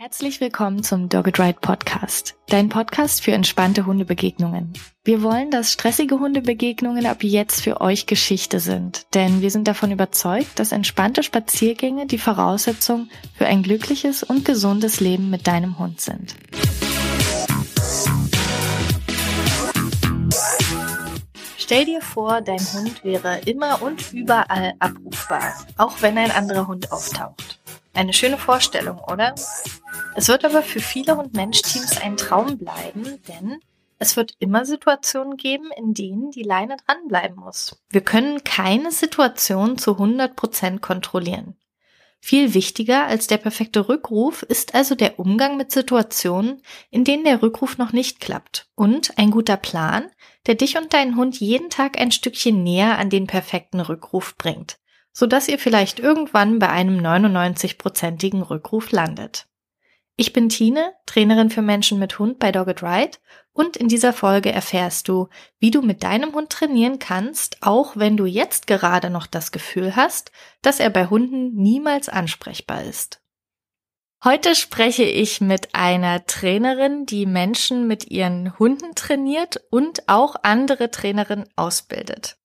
Herzlich willkommen zum Dogged Ride Podcast, dein Podcast für entspannte Hundebegegnungen. Wir wollen, dass stressige Hundebegegnungen ab jetzt für euch Geschichte sind, denn wir sind davon überzeugt, dass entspannte Spaziergänge die Voraussetzung für ein glückliches und gesundes Leben mit deinem Hund sind. Stell dir vor, dein Hund wäre immer und überall abrufbar, auch wenn ein anderer Hund auftaucht. Eine schöne Vorstellung, oder? Es wird aber für viele Hund-Mensch-Teams ein Traum bleiben, denn es wird immer Situationen geben, in denen die Leine dranbleiben muss. Wir können keine Situation zu 100% kontrollieren. Viel wichtiger als der perfekte Rückruf ist also der Umgang mit Situationen, in denen der Rückruf noch nicht klappt und ein guter Plan, der dich und deinen Hund jeden Tag ein Stückchen näher an den perfekten Rückruf bringt sodass ihr vielleicht irgendwann bei einem 99-prozentigen Rückruf landet. Ich bin Tine, Trainerin für Menschen mit Hund bei Dogged Ride und in dieser Folge erfährst du, wie du mit deinem Hund trainieren kannst, auch wenn du jetzt gerade noch das Gefühl hast, dass er bei Hunden niemals ansprechbar ist. Heute spreche ich mit einer Trainerin, die Menschen mit ihren Hunden trainiert und auch andere Trainerinnen ausbildet.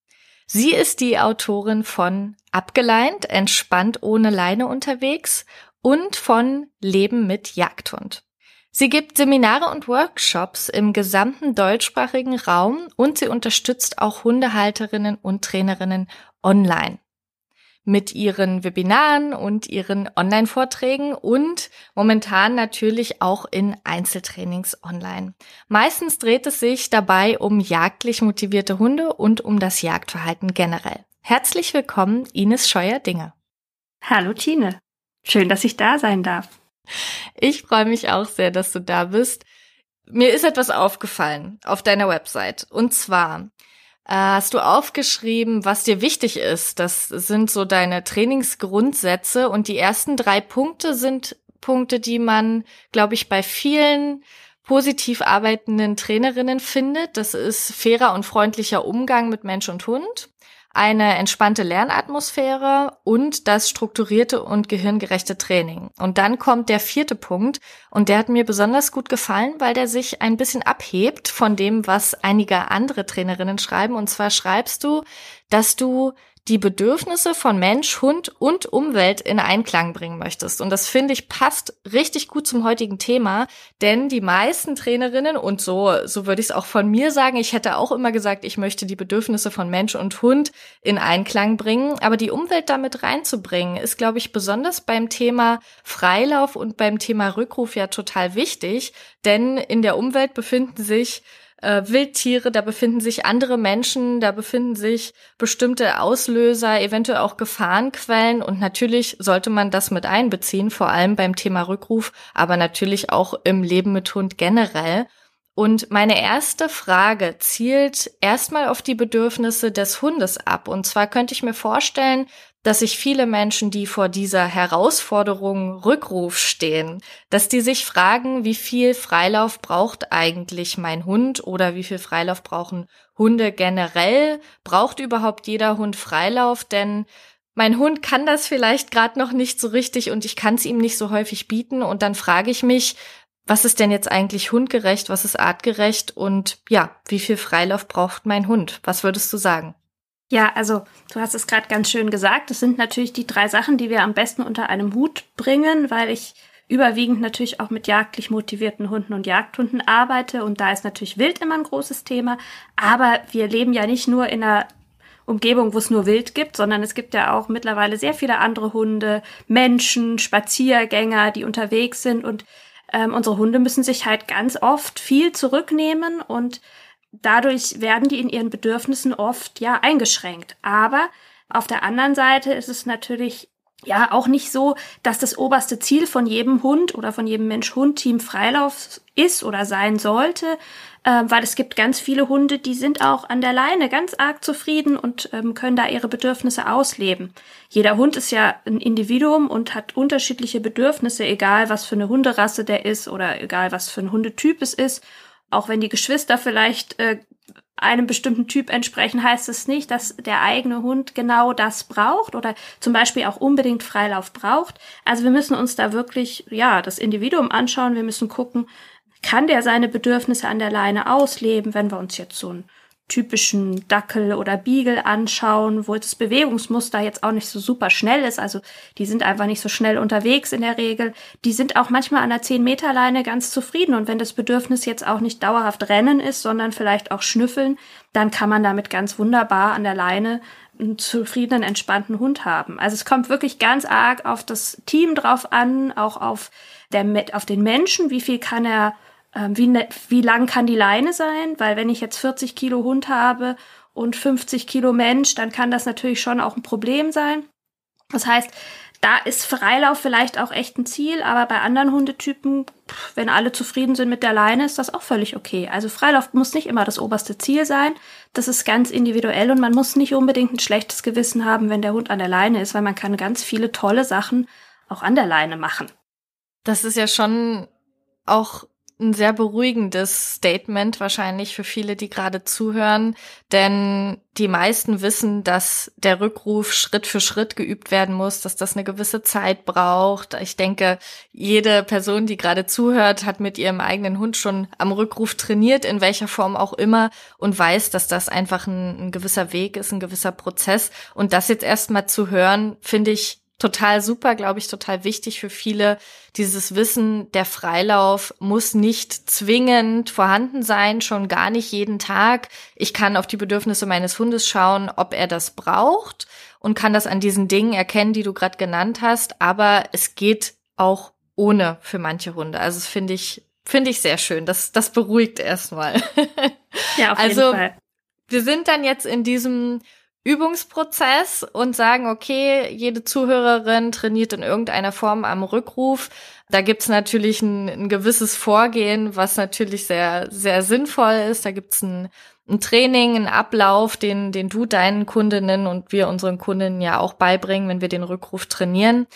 Sie ist die Autorin von Abgeleint, entspannt ohne Leine unterwegs und von Leben mit Jagdhund. Sie gibt Seminare und Workshops im gesamten deutschsprachigen Raum und sie unterstützt auch Hundehalterinnen und Trainerinnen online mit ihren Webinaren und ihren Online-Vorträgen und momentan natürlich auch in Einzeltrainings online. Meistens dreht es sich dabei um jagdlich motivierte Hunde und um das Jagdverhalten generell. Herzlich willkommen, Ines Scheuer-Dinger. Hallo Tine. Schön, dass ich da sein darf. Ich freue mich auch sehr, dass du da bist. Mir ist etwas aufgefallen auf deiner Website. Und zwar hast du aufgeschrieben, was dir wichtig ist. Das sind so deine Trainingsgrundsätze und die ersten drei Punkte sind Punkte, die man, glaube ich, bei vielen positiv arbeitenden Trainerinnen findet. Das ist fairer und freundlicher Umgang mit Mensch und Hund eine entspannte Lernatmosphäre und das strukturierte und gehirngerechte Training. Und dann kommt der vierte Punkt und der hat mir besonders gut gefallen, weil der sich ein bisschen abhebt von dem, was einige andere Trainerinnen schreiben. Und zwar schreibst du, dass du die Bedürfnisse von Mensch, Hund und Umwelt in Einklang bringen möchtest. Und das finde ich passt richtig gut zum heutigen Thema, denn die meisten Trainerinnen und so, so würde ich es auch von mir sagen, ich hätte auch immer gesagt, ich möchte die Bedürfnisse von Mensch und Hund in Einklang bringen, aber die Umwelt damit reinzubringen, ist, glaube ich, besonders beim Thema Freilauf und beim Thema Rückruf ja total wichtig, denn in der Umwelt befinden sich äh, Wildtiere, da befinden sich andere Menschen, da befinden sich bestimmte Auslöser, eventuell auch Gefahrenquellen und natürlich sollte man das mit einbeziehen, vor allem beim Thema Rückruf, aber natürlich auch im Leben mit Hund generell. Und meine erste Frage zielt erstmal auf die Bedürfnisse des Hundes ab. Und zwar könnte ich mir vorstellen, dass sich viele Menschen, die vor dieser Herausforderung Rückruf stehen, dass die sich fragen, wie viel Freilauf braucht eigentlich mein Hund oder wie viel Freilauf brauchen Hunde generell? Braucht überhaupt jeder Hund Freilauf? Denn mein Hund kann das vielleicht gerade noch nicht so richtig und ich kann es ihm nicht so häufig bieten und dann frage ich mich, was ist denn jetzt eigentlich hundgerecht, was ist artgerecht und ja, wie viel Freilauf braucht mein Hund? Was würdest du sagen? Ja, also du hast es gerade ganz schön gesagt. Das sind natürlich die drei Sachen, die wir am besten unter einem Hut bringen, weil ich überwiegend natürlich auch mit jagdlich motivierten Hunden und Jagdhunden arbeite und da ist natürlich Wild immer ein großes Thema. Aber wir leben ja nicht nur in einer Umgebung, wo es nur Wild gibt, sondern es gibt ja auch mittlerweile sehr viele andere Hunde, Menschen, Spaziergänger, die unterwegs sind und ähm, unsere Hunde müssen sich halt ganz oft viel zurücknehmen und dadurch werden die in ihren Bedürfnissen oft ja eingeschränkt. Aber auf der anderen Seite ist es natürlich ja auch nicht so, dass das oberste Ziel von jedem Hund oder von jedem Mensch-Hund-Team Freilauf ist oder sein sollte, äh, weil es gibt ganz viele Hunde, die sind auch an der Leine ganz arg zufrieden und ähm, können da ihre Bedürfnisse ausleben. Jeder Hund ist ja ein Individuum und hat unterschiedliche Bedürfnisse, egal was für eine Hunderasse der ist oder egal was für ein Hundetyp es ist auch wenn die Geschwister vielleicht äh, einem bestimmten Typ entsprechen, heißt es nicht, dass der eigene Hund genau das braucht oder zum Beispiel auch unbedingt Freilauf braucht. Also wir müssen uns da wirklich, ja, das Individuum anschauen. Wir müssen gucken, kann der seine Bedürfnisse an der Leine ausleben, wenn wir uns jetzt so ein typischen Dackel oder Beagle anschauen, wo das Bewegungsmuster jetzt auch nicht so super schnell ist. Also die sind einfach nicht so schnell unterwegs in der Regel. Die sind auch manchmal an der 10-Meter-Leine ganz zufrieden. Und wenn das Bedürfnis jetzt auch nicht dauerhaft Rennen ist, sondern vielleicht auch Schnüffeln, dann kann man damit ganz wunderbar an der Leine einen zufriedenen, entspannten Hund haben. Also es kommt wirklich ganz arg auf das Team drauf an, auch auf, der, auf den Menschen, wie viel kann er ähm, wie, ne, wie lang kann die Leine sein? Weil wenn ich jetzt 40 Kilo Hund habe und 50 Kilo Mensch, dann kann das natürlich schon auch ein Problem sein. Das heißt, da ist Freilauf vielleicht auch echt ein Ziel, aber bei anderen Hundetypen, wenn alle zufrieden sind mit der Leine, ist das auch völlig okay. Also Freilauf muss nicht immer das oberste Ziel sein. Das ist ganz individuell und man muss nicht unbedingt ein schlechtes Gewissen haben, wenn der Hund an der Leine ist, weil man kann ganz viele tolle Sachen auch an der Leine machen. Das ist ja schon auch ein sehr beruhigendes Statement wahrscheinlich für viele, die gerade zuhören, denn die meisten wissen, dass der Rückruf Schritt für Schritt geübt werden muss, dass das eine gewisse Zeit braucht. Ich denke, jede Person, die gerade zuhört, hat mit ihrem eigenen Hund schon am Rückruf trainiert, in welcher Form auch immer, und weiß, dass das einfach ein, ein gewisser Weg ist, ein gewisser Prozess. Und das jetzt erstmal zu hören, finde ich total super, glaube ich, total wichtig für viele. Dieses Wissen, der Freilauf muss nicht zwingend vorhanden sein, schon gar nicht jeden Tag. Ich kann auf die Bedürfnisse meines Hundes schauen, ob er das braucht und kann das an diesen Dingen erkennen, die du gerade genannt hast. Aber es geht auch ohne für manche Hunde. Also das finde ich, finde ich sehr schön. Das, das beruhigt erstmal. Ja, auf jeden also, Fall. Wir sind dann jetzt in diesem Übungsprozess und sagen, okay, jede Zuhörerin trainiert in irgendeiner Form am Rückruf. Da gibt's natürlich ein, ein gewisses Vorgehen, was natürlich sehr, sehr sinnvoll ist. Da gibt's ein, ein Training, einen Ablauf, den, den du deinen Kundinnen und wir unseren Kundinnen ja auch beibringen, wenn wir den Rückruf trainieren.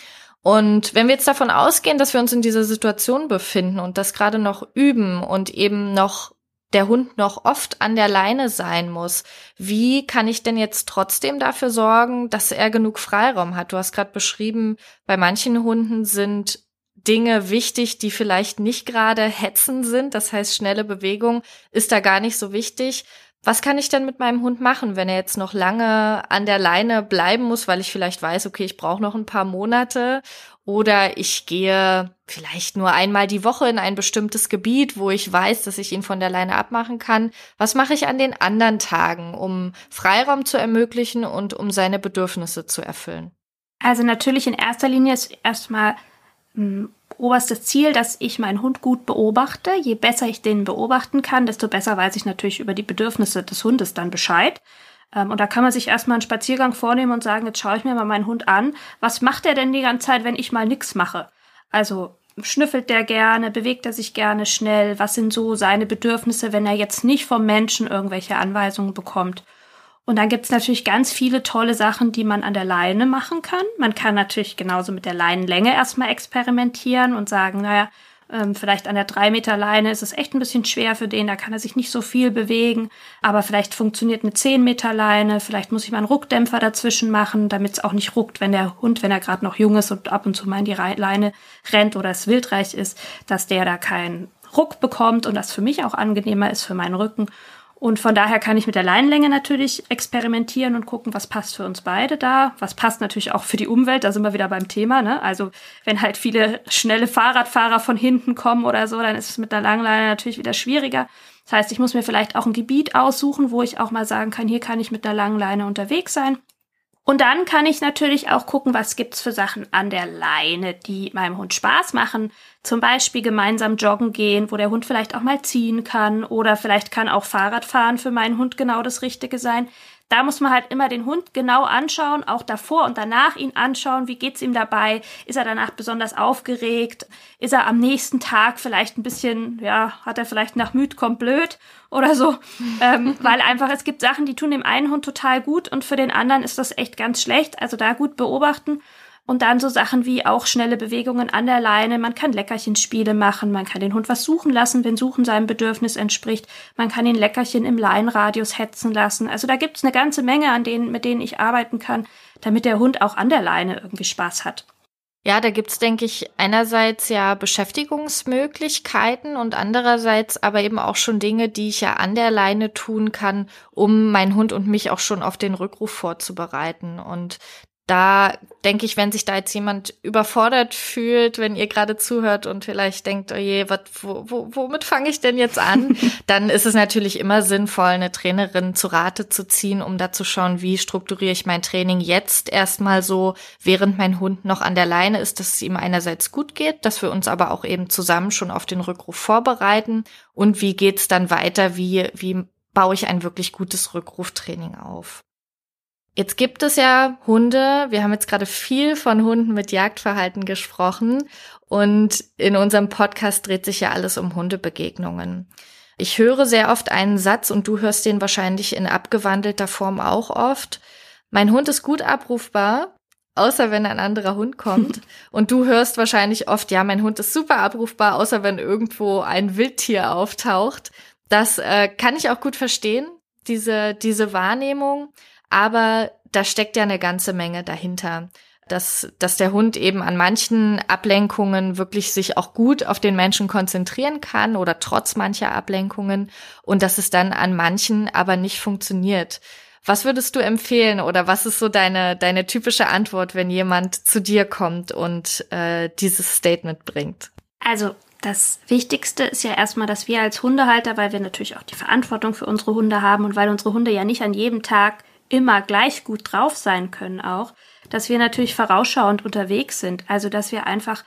Und wenn wir jetzt davon ausgehen, dass wir uns in dieser Situation befinden und das gerade noch üben und eben noch der Hund noch oft an der Leine sein muss. Wie kann ich denn jetzt trotzdem dafür sorgen, dass er genug Freiraum hat? Du hast gerade beschrieben, bei manchen Hunden sind Dinge wichtig, die vielleicht nicht gerade hetzen sind. Das heißt, schnelle Bewegung ist da gar nicht so wichtig. Was kann ich denn mit meinem Hund machen, wenn er jetzt noch lange an der Leine bleiben muss, weil ich vielleicht weiß, okay, ich brauche noch ein paar Monate oder ich gehe vielleicht nur einmal die Woche in ein bestimmtes Gebiet, wo ich weiß, dass ich ihn von der Leine abmachen kann. Was mache ich an den anderen Tagen, um Freiraum zu ermöglichen und um seine Bedürfnisse zu erfüllen? Also natürlich in erster Linie ist erstmal hm, oberstes Ziel, dass ich meinen Hund gut beobachte. Je besser ich den beobachten kann, desto besser weiß ich natürlich über die Bedürfnisse des Hundes dann Bescheid. Ähm, und da kann man sich erstmal einen Spaziergang vornehmen und sagen, jetzt schaue ich mir mal meinen Hund an. Was macht er denn die ganze Zeit, wenn ich mal nichts mache? Also schnüffelt der gerne, bewegt er sich gerne schnell? Was sind so seine Bedürfnisse, wenn er jetzt nicht vom Menschen irgendwelche Anweisungen bekommt? Und dann gibt's natürlich ganz viele tolle Sachen, die man an der Leine machen kann. Man kann natürlich genauso mit der Leinenlänge erstmal experimentieren und sagen, naja, ähm, vielleicht an der drei Meter Leine ist es echt ein bisschen schwer für den, da kann er sich nicht so viel bewegen. Aber vielleicht funktioniert eine zehn Meter Leine, vielleicht muss ich mal einen Ruckdämpfer dazwischen machen, damit es auch nicht ruckt, wenn der Hund, wenn er gerade noch jung ist und ab und zu mal in die Leine rennt oder es wildreich ist, dass der da keinen Ruck bekommt und das für mich auch angenehmer ist für meinen Rücken. Und von daher kann ich mit der Leinenlänge natürlich experimentieren und gucken, was passt für uns beide da. Was passt natürlich auch für die Umwelt, da sind wir wieder beim Thema. Ne? Also wenn halt viele schnelle Fahrradfahrer von hinten kommen oder so, dann ist es mit der Langleine natürlich wieder schwieriger. Das heißt, ich muss mir vielleicht auch ein Gebiet aussuchen, wo ich auch mal sagen kann, hier kann ich mit der Langleine unterwegs sein. Und dann kann ich natürlich auch gucken, was gibt's für Sachen an der Leine, die meinem Hund Spaß machen. Zum Beispiel gemeinsam joggen gehen, wo der Hund vielleicht auch mal ziehen kann. Oder vielleicht kann auch Fahrradfahren für meinen Hund genau das Richtige sein da muss man halt immer den Hund genau anschauen, auch davor und danach ihn anschauen, wie geht's ihm dabei, ist er danach besonders aufgeregt, ist er am nächsten Tag vielleicht ein bisschen, ja, hat er vielleicht nach müd, kommt blöd oder so, ähm, weil einfach es gibt Sachen, die tun dem einen Hund total gut und für den anderen ist das echt ganz schlecht, also da gut beobachten Und dann so Sachen wie auch schnelle Bewegungen an der Leine. Man kann Leckerchenspiele machen. Man kann den Hund was suchen lassen, wenn Suchen seinem Bedürfnis entspricht. Man kann ihn Leckerchen im Leinradius hetzen lassen. Also da gibt's eine ganze Menge, an denen, mit denen ich arbeiten kann, damit der Hund auch an der Leine irgendwie Spaß hat. Ja, da gibt's, denke ich, einerseits ja Beschäftigungsmöglichkeiten und andererseits aber eben auch schon Dinge, die ich ja an der Leine tun kann, um meinen Hund und mich auch schon auf den Rückruf vorzubereiten. Und da denke ich, wenn sich da jetzt jemand überfordert fühlt, wenn ihr gerade zuhört und vielleicht denkt, oh je, wat, wo, wo, womit fange ich denn jetzt an? dann ist es natürlich immer sinnvoll, eine Trainerin zu Rate zu ziehen, um da zu schauen, wie strukturiere ich mein Training jetzt erstmal so, während mein Hund noch an der Leine ist, dass es ihm einerseits gut geht, dass wir uns aber auch eben zusammen schon auf den Rückruf vorbereiten und wie geht's dann weiter, wie, wie baue ich ein wirklich gutes Rückruftraining auf. Jetzt gibt es ja Hunde. Wir haben jetzt gerade viel von Hunden mit Jagdverhalten gesprochen. Und in unserem Podcast dreht sich ja alles um Hundebegegnungen. Ich höre sehr oft einen Satz und du hörst den wahrscheinlich in abgewandelter Form auch oft. Mein Hund ist gut abrufbar, außer wenn ein anderer Hund kommt. Und du hörst wahrscheinlich oft, ja, mein Hund ist super abrufbar, außer wenn irgendwo ein Wildtier auftaucht. Das äh, kann ich auch gut verstehen, diese, diese Wahrnehmung. Aber da steckt ja eine ganze Menge dahinter. Dass, dass der Hund eben an manchen Ablenkungen wirklich sich auch gut auf den Menschen konzentrieren kann oder trotz mancher Ablenkungen und dass es dann an manchen aber nicht funktioniert. Was würdest du empfehlen oder was ist so deine, deine typische Antwort, wenn jemand zu dir kommt und äh, dieses Statement bringt? Also das Wichtigste ist ja erstmal, dass wir als Hundehalter, weil wir natürlich auch die Verantwortung für unsere Hunde haben und weil unsere Hunde ja nicht an jedem Tag immer gleich gut drauf sein können auch, dass wir natürlich vorausschauend unterwegs sind. Also, dass wir einfach,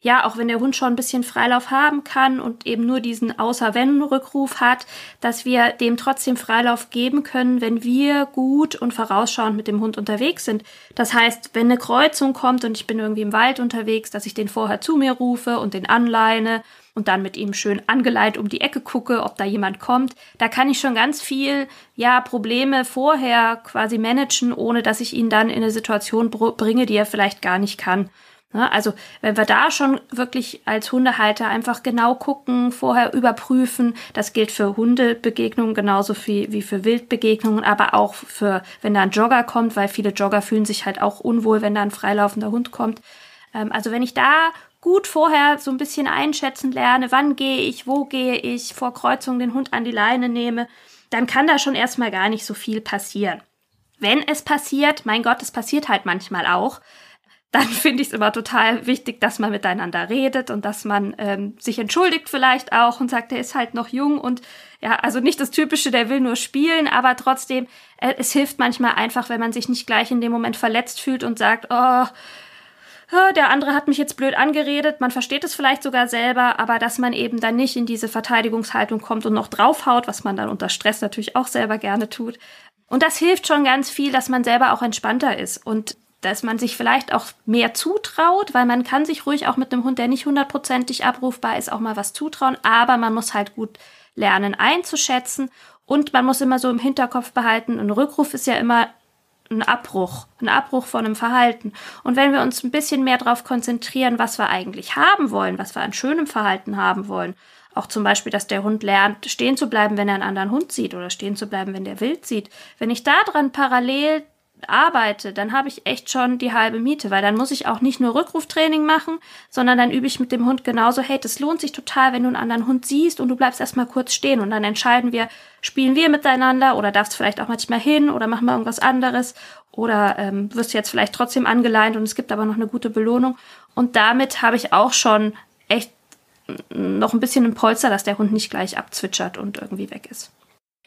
ja, auch wenn der Hund schon ein bisschen Freilauf haben kann und eben nur diesen Außer-Wenn-Rückruf hat, dass wir dem trotzdem Freilauf geben können, wenn wir gut und vorausschauend mit dem Hund unterwegs sind. Das heißt, wenn eine Kreuzung kommt und ich bin irgendwie im Wald unterwegs, dass ich den vorher zu mir rufe und den anleine und dann mit ihm schön angeleitet um die Ecke gucke, ob da jemand kommt. Da kann ich schon ganz viel, ja, Probleme vorher quasi managen, ohne dass ich ihn dann in eine Situation bringe, die er vielleicht gar nicht kann. Ne, also wenn wir da schon wirklich als Hundehalter einfach genau gucken, vorher überprüfen, das gilt für Hundebegegnungen genauso wie, wie für Wildbegegnungen, aber auch für, wenn da ein Jogger kommt, weil viele Jogger fühlen sich halt auch unwohl, wenn da ein freilaufender Hund kommt. Ähm, also wenn ich da gut vorher so ein bisschen einschätzen lerne, wann gehe ich, wo gehe ich, vor Kreuzung den Hund an die Leine nehme, dann kann da schon erstmal gar nicht so viel passieren. Wenn es passiert, mein Gott, es passiert halt manchmal auch, dann finde ich es immer total wichtig, dass man miteinander redet und dass man ähm, sich entschuldigt vielleicht auch und sagt, der ist halt noch jung und ja, also nicht das Typische, der will nur spielen, aber trotzdem, äh, es hilft manchmal einfach, wenn man sich nicht gleich in dem Moment verletzt fühlt und sagt, oh, der andere hat mich jetzt blöd angeredet, man versteht es vielleicht sogar selber, aber dass man eben dann nicht in diese Verteidigungshaltung kommt und noch draufhaut, was man dann unter Stress natürlich auch selber gerne tut. Und das hilft schon ganz viel, dass man selber auch entspannter ist und dass man sich vielleicht auch mehr zutraut, weil man kann sich ruhig auch mit einem Hund, der nicht hundertprozentig abrufbar ist, auch mal was zutrauen, aber man muss halt gut lernen einzuschätzen und man muss immer so im Hinterkopf behalten, ein Rückruf ist ja immer ein Abbruch, ein Abbruch von einem Verhalten. Und wenn wir uns ein bisschen mehr darauf konzentrieren, was wir eigentlich haben wollen, was wir an schönem Verhalten haben wollen, auch zum Beispiel, dass der Hund lernt, stehen zu bleiben, wenn er einen anderen Hund sieht oder stehen zu bleiben, wenn der wild sieht. Wenn ich daran parallel arbeite, dann habe ich echt schon die halbe Miete, weil dann muss ich auch nicht nur Rückruftraining machen, sondern dann übe ich mit dem Hund genauso, hey, das lohnt sich total, wenn du einen anderen Hund siehst und du bleibst erstmal kurz stehen und dann entscheiden wir, spielen wir miteinander oder darfst vielleicht auch manchmal hin oder machen wir irgendwas anderes oder ähm, wirst du jetzt vielleicht trotzdem angeleint und es gibt aber noch eine gute Belohnung und damit habe ich auch schon echt noch ein bisschen ein Polster, dass der Hund nicht gleich abzwitschert und irgendwie weg ist.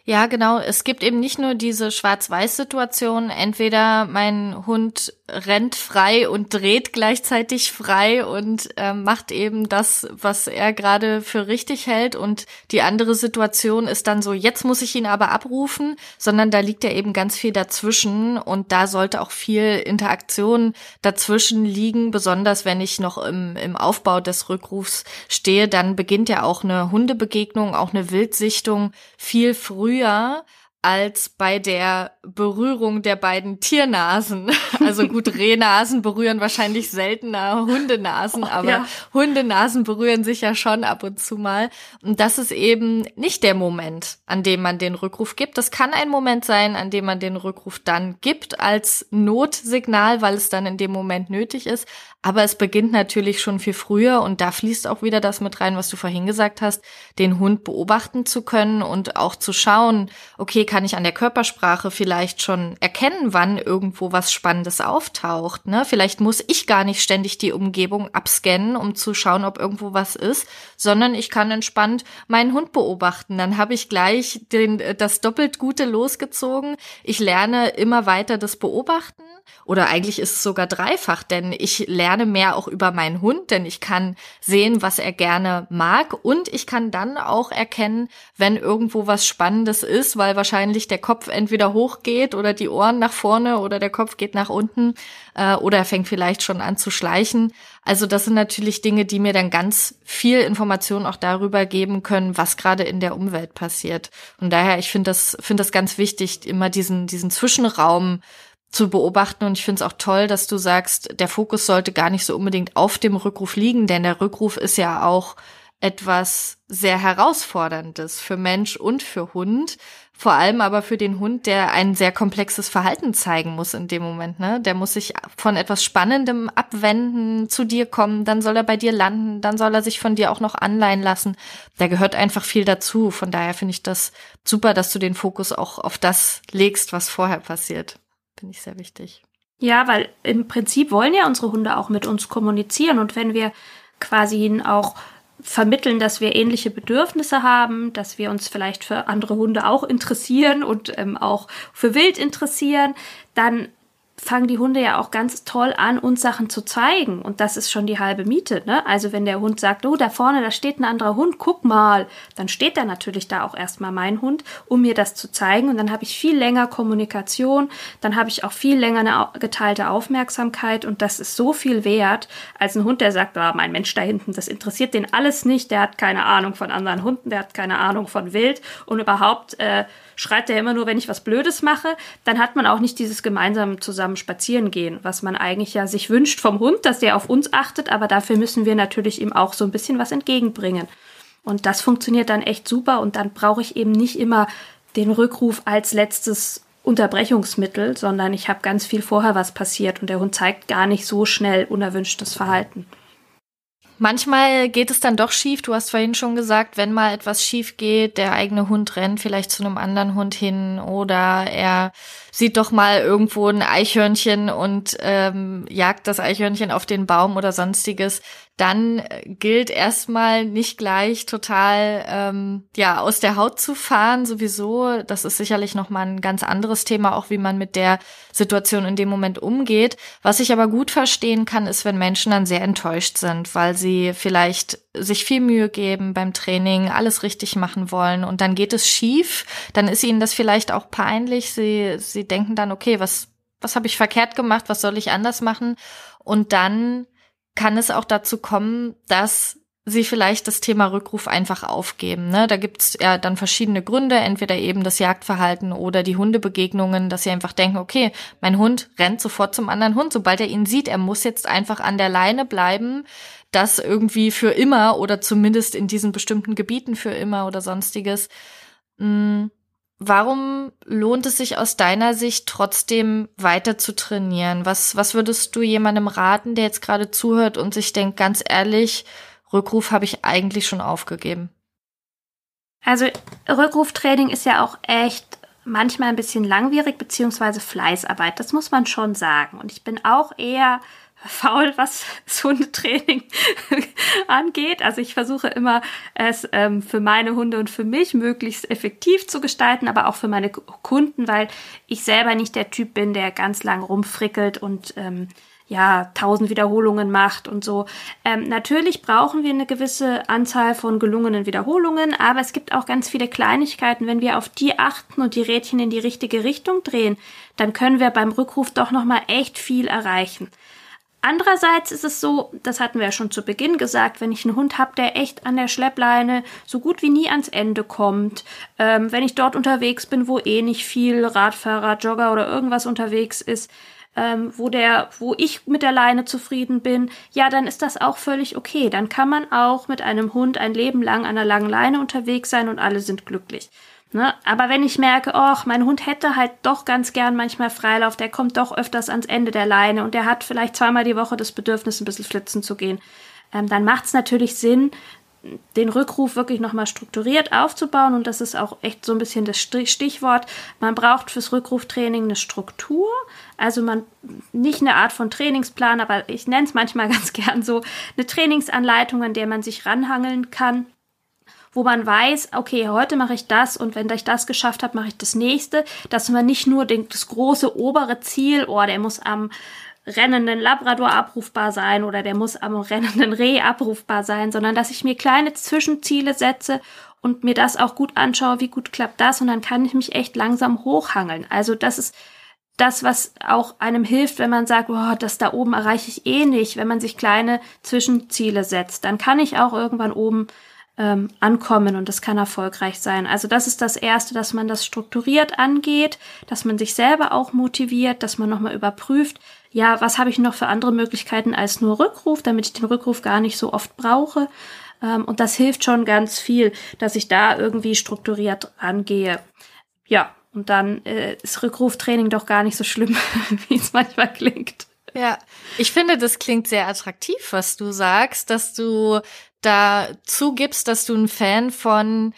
Ja, genau. Es gibt eben nicht nur diese Schwarz-Weiß-Situation. Entweder mein Hund rennt frei und dreht gleichzeitig frei und äh, macht eben das, was er gerade für richtig hält. Und die andere Situation ist dann so, jetzt muss ich ihn aber abrufen, sondern da liegt ja eben ganz viel dazwischen und da sollte auch viel Interaktion dazwischen liegen. Besonders wenn ich noch im, im Aufbau des Rückrufs stehe, dann beginnt ja auch eine Hundebegegnung, auch eine Wildsichtung viel früher früher als bei der Berührung der beiden Tiernasen. Also gut, Rehnasen berühren wahrscheinlich seltener Hundenasen, aber ja. Hundenasen berühren sich ja schon ab und zu mal. Und das ist eben nicht der Moment, an dem man den Rückruf gibt. Das kann ein Moment sein, an dem man den Rückruf dann gibt als Notsignal, weil es dann in dem Moment nötig ist. Aber es beginnt natürlich schon viel früher und da fließt auch wieder das mit rein, was du vorhin gesagt hast, den Hund beobachten zu können und auch zu schauen, okay, kann ich an der Körpersprache vielleicht schon erkennen, wann irgendwo was Spannendes auftaucht. Ne? Vielleicht muss ich gar nicht ständig die Umgebung abscannen, um zu schauen, ob irgendwo was ist, sondern ich kann entspannt meinen Hund beobachten. Dann habe ich gleich den, das doppelt Gute losgezogen. Ich lerne immer weiter das Beobachten oder eigentlich ist es sogar dreifach, denn ich lerne mehr auch über meinen Hund, denn ich kann sehen, was er gerne mag und ich kann dann auch erkennen, wenn irgendwo was Spannendes ist, weil wahrscheinlich der Kopf entweder hochgeht oder die Ohren nach vorne oder der Kopf geht nach unten äh, oder er fängt vielleicht schon an zu schleichen. Also das sind natürlich Dinge, die mir dann ganz viel Information auch darüber geben können, was gerade in der Umwelt passiert. Und daher, ich finde das, finde das ganz wichtig, immer diesen, diesen Zwischenraum zu beobachten. Und ich finde es auch toll, dass du sagst, der Fokus sollte gar nicht so unbedingt auf dem Rückruf liegen, denn der Rückruf ist ja auch etwas sehr herausforderndes für Mensch und für Hund. Vor allem aber für den Hund, der ein sehr komplexes Verhalten zeigen muss in dem Moment. Ne? Der muss sich von etwas Spannendem abwenden, zu dir kommen, dann soll er bei dir landen, dann soll er sich von dir auch noch anleihen lassen. Da gehört einfach viel dazu. Von daher finde ich das super, dass du den Fokus auch auf das legst, was vorher passiert. Finde ich sehr wichtig. Ja, weil im Prinzip wollen ja unsere Hunde auch mit uns kommunizieren und wenn wir quasi ihnen auch vermitteln, dass wir ähnliche Bedürfnisse haben, dass wir uns vielleicht für andere Hunde auch interessieren und ähm, auch für Wild interessieren, dann fangen die Hunde ja auch ganz toll an, uns Sachen zu zeigen. Und das ist schon die halbe Miete. Ne? Also wenn der Hund sagt, oh, da vorne, da steht ein anderer Hund, guck mal, dann steht da natürlich da auch erstmal mein Hund, um mir das zu zeigen. Und dann habe ich viel länger Kommunikation, dann habe ich auch viel länger eine geteilte Aufmerksamkeit. Und das ist so viel wert, als ein Hund, der sagt, oh, mein Mensch da hinten, das interessiert den alles nicht, der hat keine Ahnung von anderen Hunden, der hat keine Ahnung von Wild und überhaupt äh, schreit er immer nur, wenn ich was Blödes mache, dann hat man auch nicht dieses gemeinsame zusammen spazieren gehen, was man eigentlich ja sich wünscht vom Hund, dass der auf uns achtet, aber dafür müssen wir natürlich ihm auch so ein bisschen was entgegenbringen. Und das funktioniert dann echt super und dann brauche ich eben nicht immer den Rückruf als letztes Unterbrechungsmittel, sondern ich habe ganz viel vorher was passiert und der Hund zeigt gar nicht so schnell unerwünschtes Verhalten. Manchmal geht es dann doch schief. Du hast vorhin schon gesagt, wenn mal etwas schief geht, der eigene Hund rennt vielleicht zu einem anderen Hund hin oder er sieht doch mal irgendwo ein Eichhörnchen und ähm, jagt das Eichhörnchen auf den Baum oder sonstiges, dann gilt erstmal nicht gleich total ähm, ja aus der Haut zu fahren sowieso. Das ist sicherlich noch mal ein ganz anderes Thema, auch wie man mit der Situation in dem Moment umgeht. Was ich aber gut verstehen kann, ist, wenn Menschen dann sehr enttäuscht sind, weil sie vielleicht sich viel Mühe geben beim Training, alles richtig machen wollen und dann geht es schief. Dann ist ihnen das vielleicht auch peinlich. Sie sie denken dann, okay, was was habe ich verkehrt gemacht? Was soll ich anders machen? Und dann kann es auch dazu kommen, dass sie vielleicht das Thema Rückruf einfach aufgeben. Ne? Da gibt's ja dann verschiedene Gründe, entweder eben das Jagdverhalten oder die Hundebegegnungen, dass sie einfach denken, okay, mein Hund rennt sofort zum anderen Hund, sobald er ihn sieht, er muss jetzt einfach an der Leine bleiben, das irgendwie für immer oder zumindest in diesen bestimmten Gebieten für immer oder sonstiges. Hm Warum lohnt es sich aus deiner Sicht trotzdem weiter zu trainieren? Was, was würdest du jemandem raten, der jetzt gerade zuhört und sich denkt, ganz ehrlich, Rückruf habe ich eigentlich schon aufgegeben? Also Rückruftraining ist ja auch echt manchmal ein bisschen langwierig beziehungsweise Fleißarbeit. Das muss man schon sagen. Und ich bin auch eher faul, was das Hundetraining angeht. Also ich versuche immer, es ähm, für meine Hunde und für mich möglichst effektiv zu gestalten, aber auch für meine Kunden, weil ich selber nicht der Typ bin, der ganz lang rumfrickelt und ähm, ja, tausend Wiederholungen macht und so. Ähm, natürlich brauchen wir eine gewisse Anzahl von gelungenen Wiederholungen, aber es gibt auch ganz viele Kleinigkeiten. Wenn wir auf die achten und die Rädchen in die richtige Richtung drehen, dann können wir beim Rückruf doch nochmal echt viel erreichen. Andererseits ist es so, das hatten wir ja schon zu Beginn gesagt, wenn ich einen Hund habe, der echt an der Schleppleine so gut wie nie ans Ende kommt, ähm, wenn ich dort unterwegs bin, wo eh nicht viel Radfahrer, Jogger oder irgendwas unterwegs ist, ähm, wo der, wo ich mit der Leine zufrieden bin, ja, dann ist das auch völlig okay. Dann kann man auch mit einem Hund ein Leben lang an einer langen Leine unterwegs sein und alle sind glücklich. Ne? Aber wenn ich merke, ach, mein Hund hätte halt doch ganz gern manchmal Freilauf, der kommt doch öfters ans Ende der Leine und der hat vielleicht zweimal die Woche das Bedürfnis, ein bisschen flitzen zu gehen, ähm, dann macht es natürlich Sinn, den Rückruf wirklich nochmal strukturiert aufzubauen. Und das ist auch echt so ein bisschen das Stichwort. Man braucht fürs Rückruftraining eine Struktur. Also man nicht eine Art von Trainingsplan, aber ich nenne es manchmal ganz gern so eine Trainingsanleitung, an der man sich ranhangeln kann wo man weiß, okay, heute mache ich das und wenn ich das geschafft habe, mache ich das nächste, dass man nicht nur den, das große obere Ziel, oh, der muss am rennenden Labrador abrufbar sein oder der muss am rennenden Reh abrufbar sein, sondern dass ich mir kleine Zwischenziele setze und mir das auch gut anschaue, wie gut klappt das und dann kann ich mich echt langsam hochhangeln. Also das ist das, was auch einem hilft, wenn man sagt, boah, das da oben erreiche ich eh nicht, wenn man sich kleine Zwischenziele setzt, dann kann ich auch irgendwann oben ähm, ankommen und das kann erfolgreich sein. Also das ist das Erste, dass man das strukturiert angeht, dass man sich selber auch motiviert, dass man nochmal überprüft, ja, was habe ich noch für andere Möglichkeiten als nur Rückruf, damit ich den Rückruf gar nicht so oft brauche. Ähm, und das hilft schon ganz viel, dass ich da irgendwie strukturiert angehe. Ja, und dann äh, ist Rückruftraining doch gar nicht so schlimm, wie es manchmal klingt. Ja, ich finde, das klingt sehr attraktiv, was du sagst, dass du da zugibst, dass du ein Fan von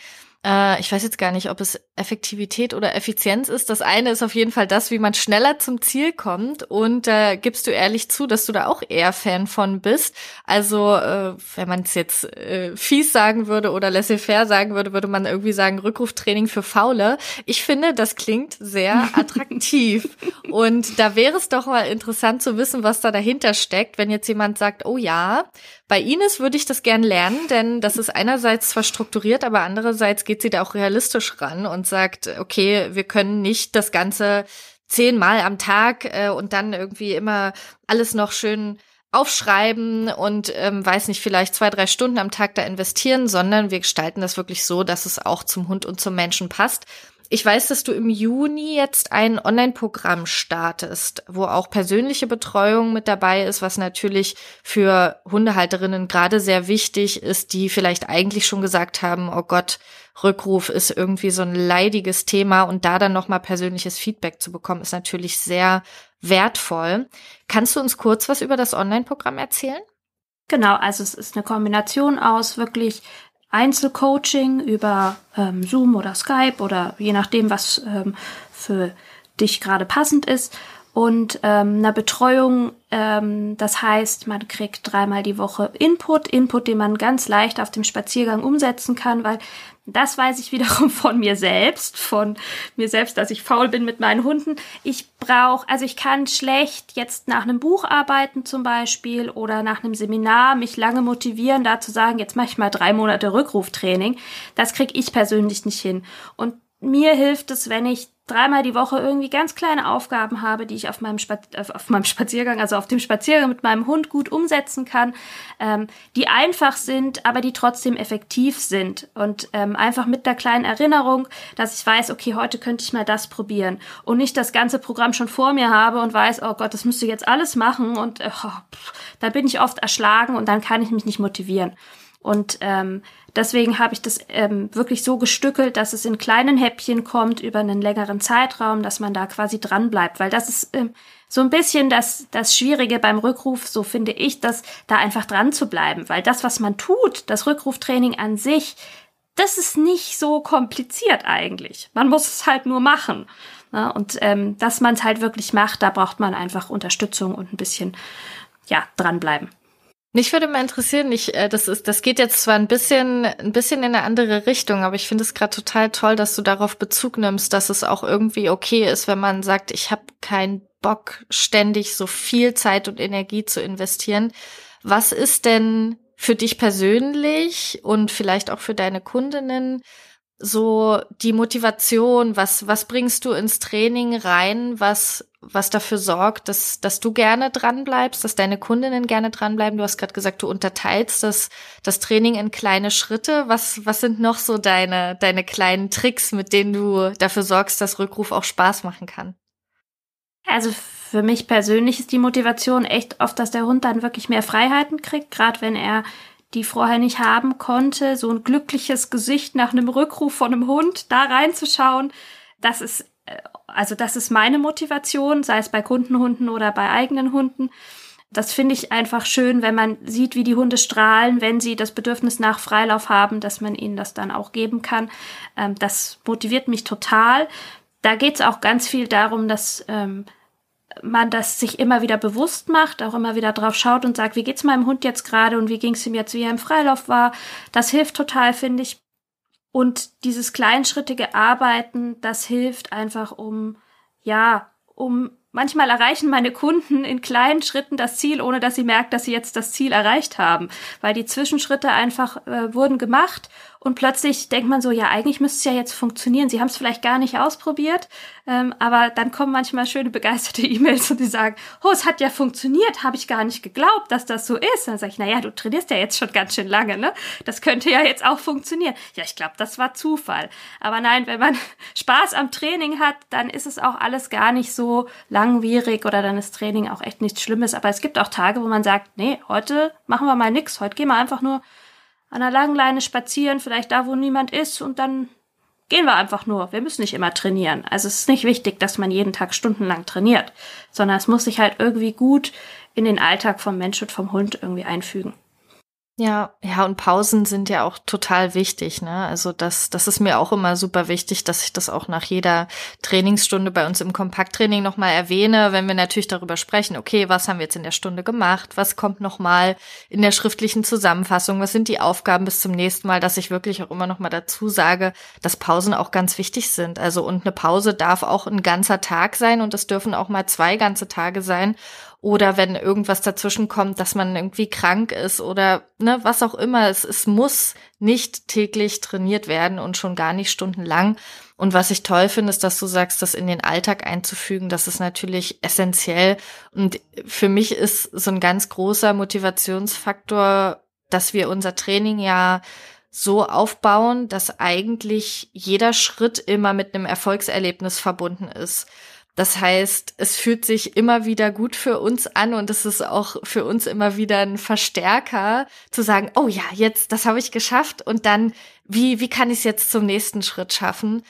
äh, ich weiß jetzt gar nicht, ob es Effektivität oder Effizienz ist. Das eine ist auf jeden Fall das, wie man schneller zum Ziel kommt. Und da äh, gibst du ehrlich zu, dass du da auch eher Fan von bist. Also, äh, wenn man es jetzt äh, fies sagen würde oder laissez-faire sagen würde, würde man irgendwie sagen, Rückruftraining für Faule. Ich finde, das klingt sehr attraktiv. Und da wäre es doch mal interessant zu wissen, was da dahinter steckt, wenn jetzt jemand sagt, oh ja, bei Ines würde ich das gern lernen, denn das ist einerseits zwar strukturiert, aber andererseits geht sie da auch realistisch ran und sagt, okay, wir können nicht das Ganze zehnmal am Tag äh, und dann irgendwie immer alles noch schön aufschreiben und ähm, weiß nicht, vielleicht zwei, drei Stunden am Tag da investieren, sondern wir gestalten das wirklich so, dass es auch zum Hund und zum Menschen passt. Ich weiß, dass du im Juni jetzt ein Online-Programm startest, wo auch persönliche Betreuung mit dabei ist, was natürlich für Hundehalterinnen gerade sehr wichtig ist, die vielleicht eigentlich schon gesagt haben, oh Gott, Rückruf ist irgendwie so ein leidiges Thema und da dann nochmal persönliches Feedback zu bekommen, ist natürlich sehr wertvoll. Kannst du uns kurz was über das Online-Programm erzählen? Genau, also es ist eine Kombination aus wirklich Einzelcoaching über ähm, Zoom oder Skype oder je nachdem, was ähm, für dich gerade passend ist und ähm, einer Betreuung. Ähm, das heißt, man kriegt dreimal die Woche Input, Input, den man ganz leicht auf dem Spaziergang umsetzen kann, weil das weiß ich wiederum von mir selbst, von mir selbst, dass ich faul bin mit meinen Hunden. Ich brauche, also ich kann schlecht jetzt nach einem Buch arbeiten zum Beispiel oder nach einem Seminar mich lange motivieren, da zu sagen, jetzt mache ich mal drei Monate Rückruftraining. Das kriege ich persönlich nicht hin. Und mir hilft es, wenn ich dreimal die Woche irgendwie ganz kleine Aufgaben habe, die ich auf meinem, Spaz auf meinem Spaziergang, also auf dem Spaziergang mit meinem Hund gut umsetzen kann, ähm, die einfach sind, aber die trotzdem effektiv sind. Und ähm, einfach mit der kleinen Erinnerung, dass ich weiß, okay, heute könnte ich mal das probieren. Und nicht das ganze Programm schon vor mir habe und weiß, oh Gott, das müsste jetzt alles machen. Und äh, oh, da bin ich oft erschlagen und dann kann ich mich nicht motivieren. Und ähm, deswegen habe ich das ähm, wirklich so gestückelt, dass es in kleinen Häppchen kommt über einen längeren Zeitraum, dass man da quasi dran bleibt. Weil das ist ähm, so ein bisschen das, das Schwierige beim Rückruf, so finde ich, dass da einfach dran zu bleiben. Weil das, was man tut, das Rückruftraining an sich, das ist nicht so kompliziert eigentlich. Man muss es halt nur machen. Ne? Und ähm, dass man es halt wirklich macht, da braucht man einfach Unterstützung und ein bisschen, ja, dranbleiben. Mich würde mal interessieren, ich, äh, das ist, das geht jetzt zwar ein bisschen, ein bisschen in eine andere Richtung, aber ich finde es gerade total toll, dass du darauf Bezug nimmst, dass es auch irgendwie okay ist, wenn man sagt, ich habe keinen Bock, ständig so viel Zeit und Energie zu investieren. Was ist denn für dich persönlich und vielleicht auch für deine Kundinnen so die Motivation, was, was bringst du ins Training rein, was, was dafür sorgt, dass, dass du gerne dran bleibst, dass deine Kundinnen gerne dranbleiben? Du hast gerade gesagt, du unterteilst das, das Training in kleine Schritte. Was, was sind noch so deine, deine kleinen Tricks, mit denen du dafür sorgst, dass Rückruf auch Spaß machen kann? Also für mich persönlich ist die Motivation echt oft, dass der Hund dann wirklich mehr Freiheiten kriegt, gerade wenn er die vorher nicht haben konnte, so ein glückliches Gesicht nach einem Rückruf von einem Hund da reinzuschauen, das ist äh, also das ist meine Motivation, sei es bei Kundenhunden oder bei eigenen Hunden. Das finde ich einfach schön, wenn man sieht, wie die Hunde strahlen, wenn sie das Bedürfnis nach Freilauf haben, dass man ihnen das dann auch geben kann. Ähm, das motiviert mich total. Da geht es auch ganz viel darum, dass ähm, man das sich immer wieder bewusst macht, auch immer wieder drauf schaut und sagt, wie geht's meinem Hund jetzt gerade und wie ging's ihm jetzt, wie er im Freilauf war. Das hilft total, finde ich. Und dieses kleinschrittige Arbeiten, das hilft einfach, um, ja, um Manchmal erreichen meine Kunden in kleinen Schritten das Ziel, ohne dass sie merken, dass sie jetzt das Ziel erreicht haben, weil die Zwischenschritte einfach äh, wurden gemacht und plötzlich denkt man so, ja, eigentlich müsste es ja jetzt funktionieren. Sie haben es vielleicht gar nicht ausprobiert, ähm, aber dann kommen manchmal schöne begeisterte E-Mails und die sagen, oh, es hat ja funktioniert, habe ich gar nicht geglaubt, dass das so ist. Dann sage ich, naja, du trainierst ja jetzt schon ganz schön lange, ne? Das könnte ja jetzt auch funktionieren. Ja, ich glaube, das war Zufall. Aber nein, wenn man Spaß am Training hat, dann ist es auch alles gar nicht so langwierig oder dann ist Training auch echt nichts Schlimmes. Aber es gibt auch Tage, wo man sagt, nee, heute machen wir mal nix. Heute gehen wir einfach nur an der langen Leine spazieren, vielleicht da, wo niemand ist und dann gehen wir einfach nur. Wir müssen nicht immer trainieren. Also es ist nicht wichtig, dass man jeden Tag stundenlang trainiert, sondern es muss sich halt irgendwie gut in den Alltag vom Mensch und vom Hund irgendwie einfügen. Ja, ja, und Pausen sind ja auch total wichtig, ne? Also das, das ist mir auch immer super wichtig, dass ich das auch nach jeder Trainingsstunde bei uns im Kompakttraining nochmal erwähne, wenn wir natürlich darüber sprechen, okay, was haben wir jetzt in der Stunde gemacht? Was kommt nochmal in der schriftlichen Zusammenfassung? Was sind die Aufgaben bis zum nächsten Mal? Dass ich wirklich auch immer nochmal dazu sage, dass Pausen auch ganz wichtig sind. Also, und eine Pause darf auch ein ganzer Tag sein und es dürfen auch mal zwei ganze Tage sein oder wenn irgendwas dazwischen kommt, dass man irgendwie krank ist oder ne, was auch immer. Es, es muss nicht täglich trainiert werden und schon gar nicht stundenlang. Und was ich toll finde, ist, dass du sagst, das in den Alltag einzufügen. Das ist natürlich essentiell. Und für mich ist so ein ganz großer Motivationsfaktor, dass wir unser Training ja so aufbauen, dass eigentlich jeder Schritt immer mit einem Erfolgserlebnis verbunden ist. Das heißt, es fühlt sich immer wieder gut für uns an und es ist auch für uns immer wieder ein Verstärker zu sagen, oh ja, jetzt, das habe ich geschafft und dann, wie, wie kann ich es jetzt zum nächsten Schritt schaffen?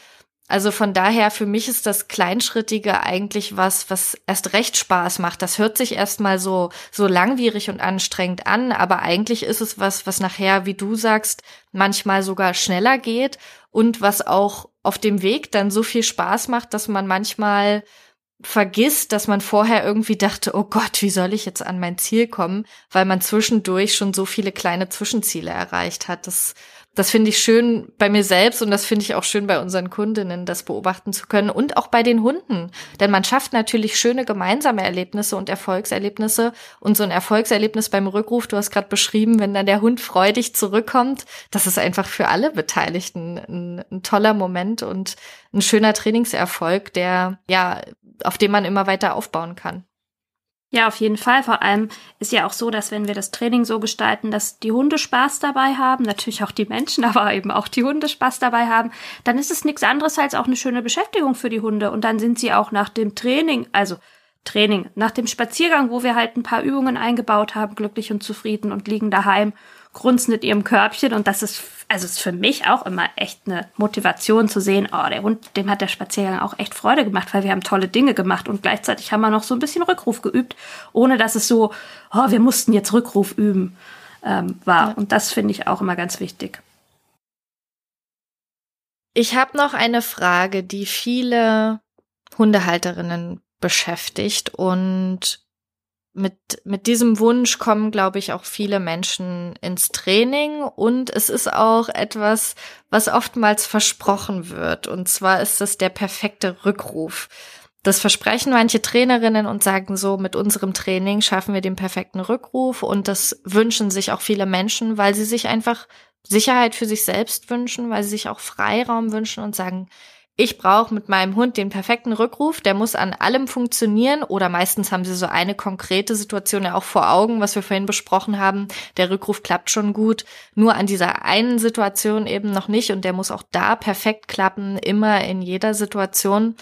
Also von daher, für mich ist das Kleinschrittige eigentlich was, was erst recht Spaß macht. Das hört sich erstmal so, so langwierig und anstrengend an, aber eigentlich ist es was, was nachher, wie du sagst, manchmal sogar schneller geht und was auch auf dem Weg dann so viel Spaß macht, dass man manchmal vergisst, dass man vorher irgendwie dachte, oh Gott, wie soll ich jetzt an mein Ziel kommen, weil man zwischendurch schon so viele kleine Zwischenziele erreicht hat. Das das finde ich schön bei mir selbst und das finde ich auch schön bei unseren Kundinnen, das beobachten zu können und auch bei den Hunden. Denn man schafft natürlich schöne gemeinsame Erlebnisse und Erfolgserlebnisse. Und so ein Erfolgserlebnis beim Rückruf, du hast gerade beschrieben, wenn dann der Hund freudig zurückkommt, das ist einfach für alle Beteiligten ein, ein toller Moment und ein schöner Trainingserfolg, der, ja, auf dem man immer weiter aufbauen kann. Ja, auf jeden Fall. Vor allem ist ja auch so, dass wenn wir das Training so gestalten, dass die Hunde Spaß dabei haben, natürlich auch die Menschen, aber eben auch die Hunde Spaß dabei haben, dann ist es nichts anderes als auch eine schöne Beschäftigung für die Hunde. Und dann sind sie auch nach dem Training, also Training, nach dem Spaziergang, wo wir halt ein paar Übungen eingebaut haben, glücklich und zufrieden und liegen daheim grunzen mit ihrem Körbchen und das ist, also ist für mich auch immer echt eine Motivation zu sehen, oh, der Hund, dem hat der Spaziergang auch echt Freude gemacht, weil wir haben tolle Dinge gemacht und gleichzeitig haben wir noch so ein bisschen Rückruf geübt, ohne dass es so, oh, wir mussten jetzt Rückruf üben, ähm, war. Ja. Und das finde ich auch immer ganz wichtig. Ich habe noch eine Frage, die viele Hundehalterinnen beschäftigt und mit, mit diesem Wunsch kommen, glaube ich, auch viele Menschen ins Training und es ist auch etwas, was oftmals versprochen wird. Und zwar ist es der perfekte Rückruf. Das versprechen manche Trainerinnen und sagen so, mit unserem Training schaffen wir den perfekten Rückruf und das wünschen sich auch viele Menschen, weil sie sich einfach Sicherheit für sich selbst wünschen, weil sie sich auch Freiraum wünschen und sagen, ich brauche mit meinem Hund den perfekten Rückruf, der muss an allem funktionieren oder meistens haben sie so eine konkrete Situation ja auch vor Augen, was wir vorhin besprochen haben. Der Rückruf klappt schon gut, nur an dieser einen Situation eben noch nicht und der muss auch da perfekt klappen, immer in jeder Situation.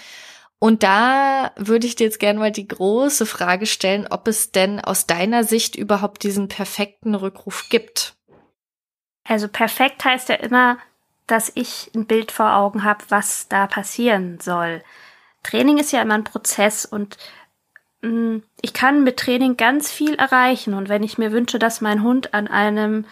Und da würde ich dir jetzt gerne mal die große Frage stellen, ob es denn aus deiner Sicht überhaupt diesen perfekten Rückruf gibt. Also perfekt heißt ja immer, dass ich ein Bild vor Augen habe, was da passieren soll. Training ist ja immer ein Prozess und mh, mm, ich kann mit Training ganz viel erreichen. Und wenn ich mir wünsche, dass mein Hund an einem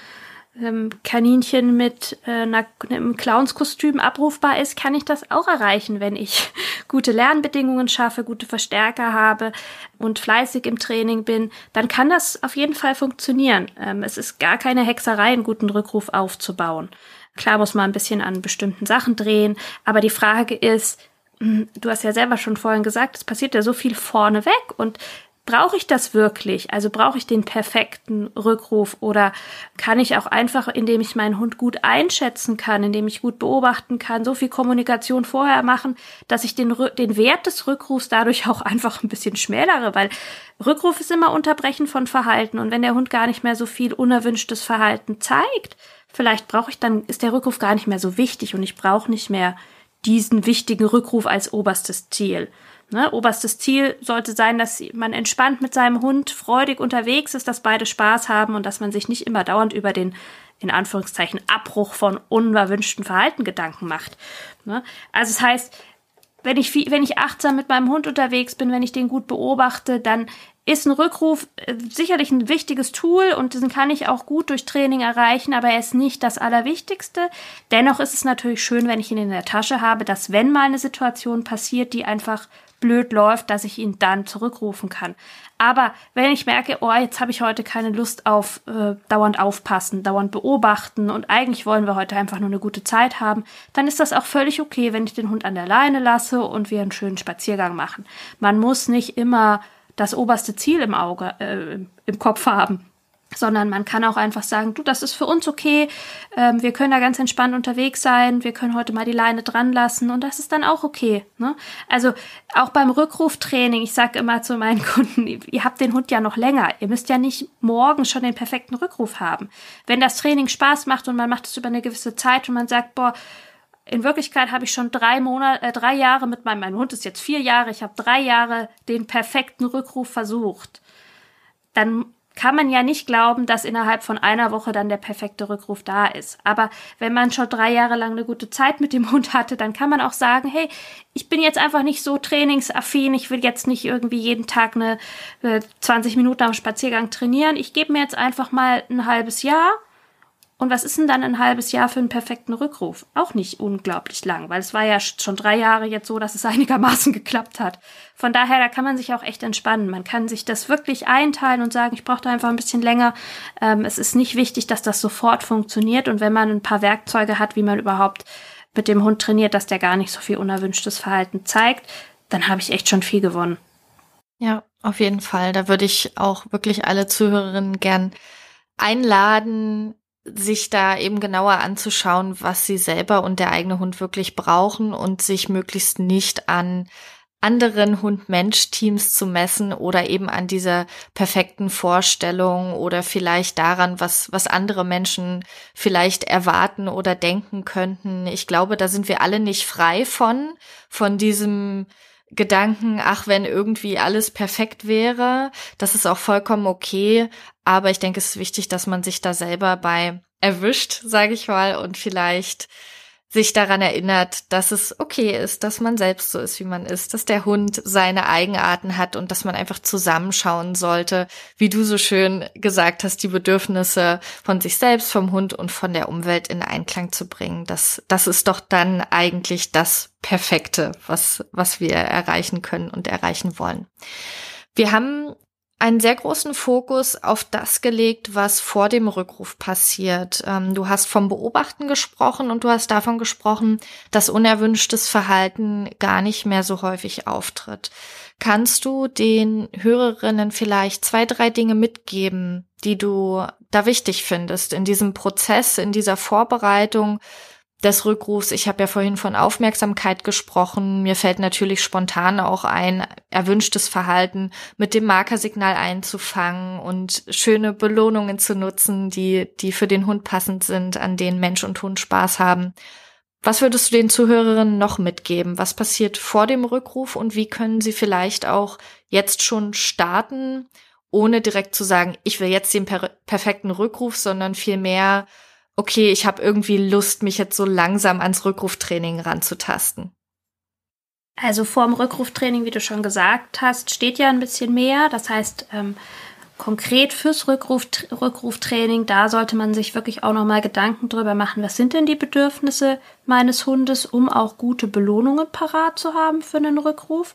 ähm, Kaninchen mit äh, einer, einem Clownskostüm abrufbar ist, kann ich das auch erreichen, wenn ich gute Lernbedingungen schaffe, gute Verstärker habe und fleißig im Training bin, dann kann das auf jeden Fall funktionieren. Ähm, es ist gar keine Hexerei, einen guten Rückruf aufzubauen. Klar muss man ein bisschen an bestimmten Sachen drehen, aber die Frage ist, hm, du hast ja selber schon vorhin gesagt, es passiert ja so viel vorneweg und brauche ich das wirklich? Also brauche ich den perfekten Rückruf oder kann ich auch einfach, indem ich meinen Hund gut einschätzen kann, indem ich gut beobachten kann, so viel Kommunikation vorher machen, dass ich den, den Wert des Rückrufs dadurch auch einfach ein bisschen schmälere, weil Rückruf ist immer Unterbrechen von Verhalten und wenn der Hund gar nicht mehr so viel unerwünschtes Verhalten zeigt, vielleicht brauche ich dann, ist der Rückruf gar nicht mehr so wichtig und ich brauche nicht mehr diesen wichtigen Rückruf als oberstes Ziel. Ne, oberstes Ziel sollte sein, dass man entspannt mit seinem Hund freudig unterwegs ist, dass beide Spaß haben und dass man sich nicht immer dauernd über den in Anführungszeichen Abbruch von unerwünschten Verhalten Gedanken macht. Ne? Also es das heißt, wenn ich, wenn ich achtsam mit meinem Hund unterwegs bin, wenn ich den gut beobachte, dann ist ein Rückruf äh, sicherlich ein wichtiges Tool und diesen kann ich auch gut durch Training erreichen, aber er ist nicht das Allerwichtigste. Dennoch ist es natürlich schön, wenn ich ihn in der Tasche habe, dass wenn mal eine Situation passiert, die einfach blöd läuft, dass ich ihn dann zurückrufen kann. Aber wenn ich merke, oh, jetzt habe ich heute keine Lust auf äh, dauernd aufpassen, dauernd beobachten und eigentlich wollen wir heute einfach nur eine gute Zeit haben, dann ist das auch völlig okay, wenn ich den Hund an der Leine lasse und wir einen schönen Spaziergang machen. Man muss nicht immer das oberste Ziel im Auge, äh, im Kopf haben sondern man kann auch einfach sagen, du, das ist für uns okay, ähm, wir können da ganz entspannt unterwegs sein, wir können heute mal die Leine dran lassen und das ist dann auch okay. Ne? Also auch beim Rückruftraining, ich sage immer zu meinen Kunden, ihr habt den Hund ja noch länger, ihr müsst ja nicht morgen schon den perfekten Rückruf haben. Wenn das Training Spaß macht und man macht es über eine gewisse Zeit und man sagt, boah, in Wirklichkeit habe ich schon drei Monate, äh, drei Jahre mit meinem, mein Hund ist jetzt vier Jahre, ich habe drei Jahre den perfekten Rückruf versucht. Dann kann man ja nicht glauben, dass innerhalb von einer Woche dann der perfekte Rückruf da ist. Aber wenn man schon drei Jahre lang eine gute Zeit mit dem Hund hatte, dann kann man auch sagen, hey, ich bin jetzt einfach nicht so trainingsaffin, ich will jetzt nicht irgendwie jeden Tag eine äh, 20 Minuten am Spaziergang trainieren. Ich gebe mir jetzt einfach mal ein halbes Jahr und was ist denn dann ein halbes Jahr für einen perfekten Rückruf? Auch nicht unglaublich lang, weil es war ja schon drei Jahre jetzt so, dass es einigermaßen geklappt hat. Von daher, da kann man sich auch echt entspannen. Man kann sich das wirklich einteilen und sagen, ich brauche da einfach ein bisschen länger. Ähm, es ist nicht wichtig, dass das sofort funktioniert. Und wenn man ein paar Werkzeuge hat, wie man überhaupt mit dem Hund trainiert, dass der gar nicht so viel unerwünschtes Verhalten zeigt, dann habe ich echt schon viel gewonnen. Ja, auf jeden Fall. Da würde ich auch wirklich alle Zuhörerinnen gern einladen, sich da eben genauer anzuschauen, was sie selber und der eigene Hund wirklich brauchen und sich möglichst nicht an anderen Hund-Mensch-Teams zu messen oder eben an dieser perfekten Vorstellung oder vielleicht daran, was, was andere Menschen vielleicht erwarten oder denken könnten. Ich glaube, da sind wir alle nicht frei von, von diesem Gedanken, ach, wenn irgendwie alles perfekt wäre, das ist auch vollkommen okay. Aber ich denke, es ist wichtig, dass man sich da selber bei erwischt, sage ich mal, und vielleicht sich daran erinnert, dass es okay ist, dass man selbst so ist, wie man ist, dass der Hund seine Eigenarten hat und dass man einfach zusammenschauen sollte, wie du so schön gesagt hast, die Bedürfnisse von sich selbst, vom Hund und von der Umwelt in Einklang zu bringen. Das, das ist doch dann eigentlich das Perfekte, was, was wir erreichen können und erreichen wollen. Wir haben einen sehr großen Fokus auf das gelegt, was vor dem Rückruf passiert. Ähm, du hast vom Beobachten gesprochen und du hast davon gesprochen, dass unerwünschtes Verhalten gar nicht mehr so häufig auftritt. Kannst du den Hörerinnen vielleicht zwei, drei Dinge mitgeben, die du da wichtig findest in diesem Prozess, in dieser Vorbereitung des Rückrufs. Ich habe ja vorhin von Aufmerksamkeit gesprochen. Mir fällt natürlich spontan auch ein, erwünschtes Verhalten mit dem Markersignal einzufangen und schöne Belohnungen zu nutzen, die, die für den Hund passend sind, an denen Mensch und Hund Spaß haben. Was würdest du den Zuhörerinnen noch mitgeben? Was passiert vor dem Rückruf und wie können sie vielleicht auch jetzt schon starten, ohne direkt zu sagen, ich will jetzt den per perfekten Rückruf, sondern vielmehr, okay, ich habe irgendwie Lust, mich jetzt so langsam ans Rückruftraining ranzutasten? Also vor dem Rückruftraining, wie du schon gesagt hast, steht ja ein bisschen mehr. Das heißt, ähm, konkret fürs Rückruf, Rückruftraining, da sollte man sich wirklich auch nochmal Gedanken drüber machen, was sind denn die Bedürfnisse meines Hundes, um auch gute Belohnungen parat zu haben für einen Rückruf.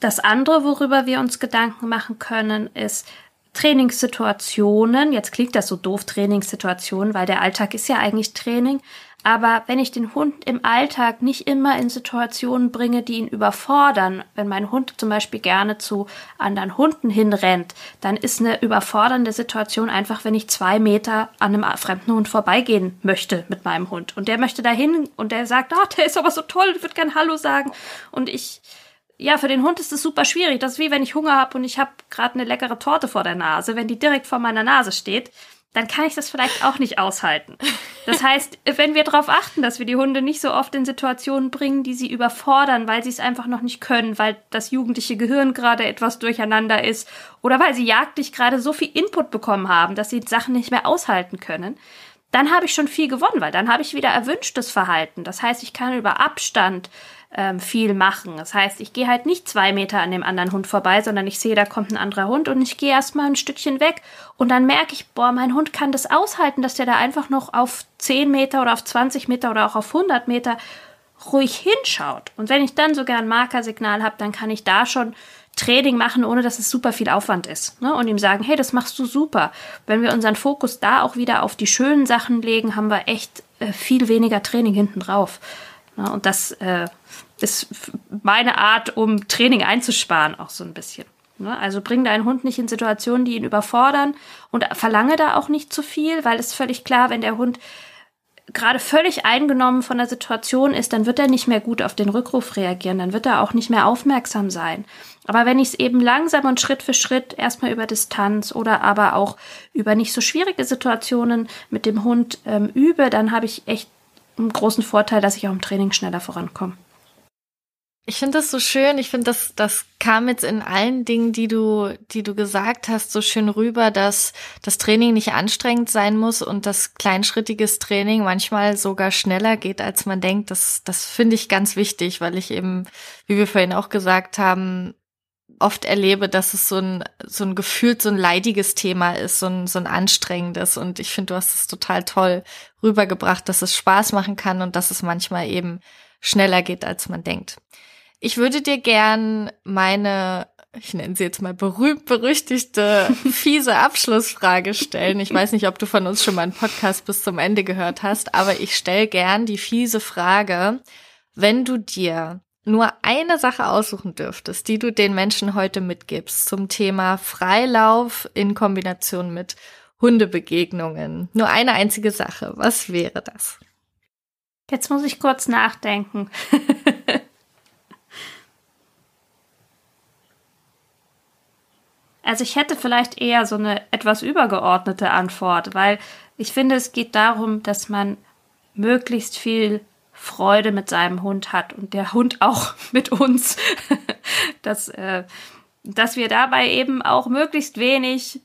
Das andere, worüber wir uns Gedanken machen können, ist Trainingssituationen. Jetzt klingt das so doof, Trainingssituationen, weil der Alltag ist ja eigentlich Training. Aber wenn ich den Hund im Alltag nicht immer in Situationen bringe, die ihn überfordern, wenn mein Hund zum Beispiel gerne zu anderen Hunden hinrennt, dann ist eine überfordernde Situation einfach, wenn ich zwei Meter an einem fremden Hund vorbeigehen möchte mit meinem Hund. Und der möchte dahin und der sagt, ah, der ist aber so toll, ich würde gern Hallo sagen. Und ich, ja, für den Hund ist es super schwierig. Das ist wie wenn ich Hunger habe und ich habe gerade eine leckere Torte vor der Nase. Wenn die direkt vor meiner Nase steht, dann kann ich das vielleicht auch nicht aushalten. Das heißt, wenn wir darauf achten, dass wir die Hunde nicht so oft in Situationen bringen, die sie überfordern, weil sie es einfach noch nicht können, weil das jugendliche Gehirn gerade etwas durcheinander ist oder weil sie jagdlich gerade so viel Input bekommen haben, dass sie Sachen nicht mehr aushalten können, dann habe ich schon viel gewonnen, weil dann habe ich wieder erwünschtes Verhalten. Das heißt, ich kann über Abstand ähm, viel machen. Das heißt, ich gehe halt nicht zwei Meter an dem anderen Hund vorbei, sondern ich sehe, da kommt ein anderer Hund und ich gehe erstmal ein Stückchen weg und dann merke ich, boah, mein Hund kann das aushalten, dass der da einfach noch auf 10 Meter oder auf 20 Meter oder auch auf 100 Meter ruhig hinschaut. Und wenn ich dann sogar ein Markersignal habe, dann kann ich da schon Training machen, ohne dass es super viel Aufwand ist. Ne? Und ihm sagen, hey, das machst du super. Wenn wir unseren Fokus da auch wieder auf die schönen Sachen legen, haben wir echt äh, viel weniger Training hinten drauf. Und das äh, ist meine Art, um Training einzusparen, auch so ein bisschen. Ne? Also bring deinen Hund nicht in Situationen, die ihn überfordern und verlange da auch nicht zu viel, weil es völlig klar, wenn der Hund gerade völlig eingenommen von der Situation ist, dann wird er nicht mehr gut auf den Rückruf reagieren, dann wird er auch nicht mehr aufmerksam sein. Aber wenn ich es eben langsam und Schritt für Schritt erstmal über Distanz oder aber auch über nicht so schwierige Situationen mit dem Hund ähm, übe, dann habe ich echt einen großen Vorteil, dass ich auch im Training schneller vorankomme. Ich finde das so schön. Ich finde, das, das kam jetzt in allen Dingen, die du, die du gesagt hast, so schön rüber, dass das Training nicht anstrengend sein muss und das kleinschrittiges Training manchmal sogar schneller geht, als man denkt. Das, das finde ich ganz wichtig, weil ich eben, wie wir vorhin auch gesagt haben, oft erlebe, dass es so ein, so ein gefühlt so ein leidiges Thema ist, so ein, so ein anstrengendes. Und ich finde, du hast es total toll rübergebracht, dass es Spaß machen kann und dass es manchmal eben schneller geht, als man denkt. Ich würde dir gern meine, ich nenne sie jetzt mal berühmt berüchtigte, fiese Abschlussfrage stellen. Ich weiß nicht, ob du von uns schon mal einen Podcast bis zum Ende gehört hast, aber ich stelle gern die fiese Frage, wenn du dir nur eine Sache aussuchen dürftest, die du den Menschen heute mitgibst zum Thema Freilauf in Kombination mit Hundebegegnungen. Nur eine einzige Sache. Was wäre das? Jetzt muss ich kurz nachdenken. Also ich hätte vielleicht eher so eine etwas übergeordnete Antwort, weil ich finde, es geht darum, dass man möglichst viel Freude mit seinem Hund hat und der Hund auch mit uns, dass, äh, dass wir dabei eben auch möglichst wenig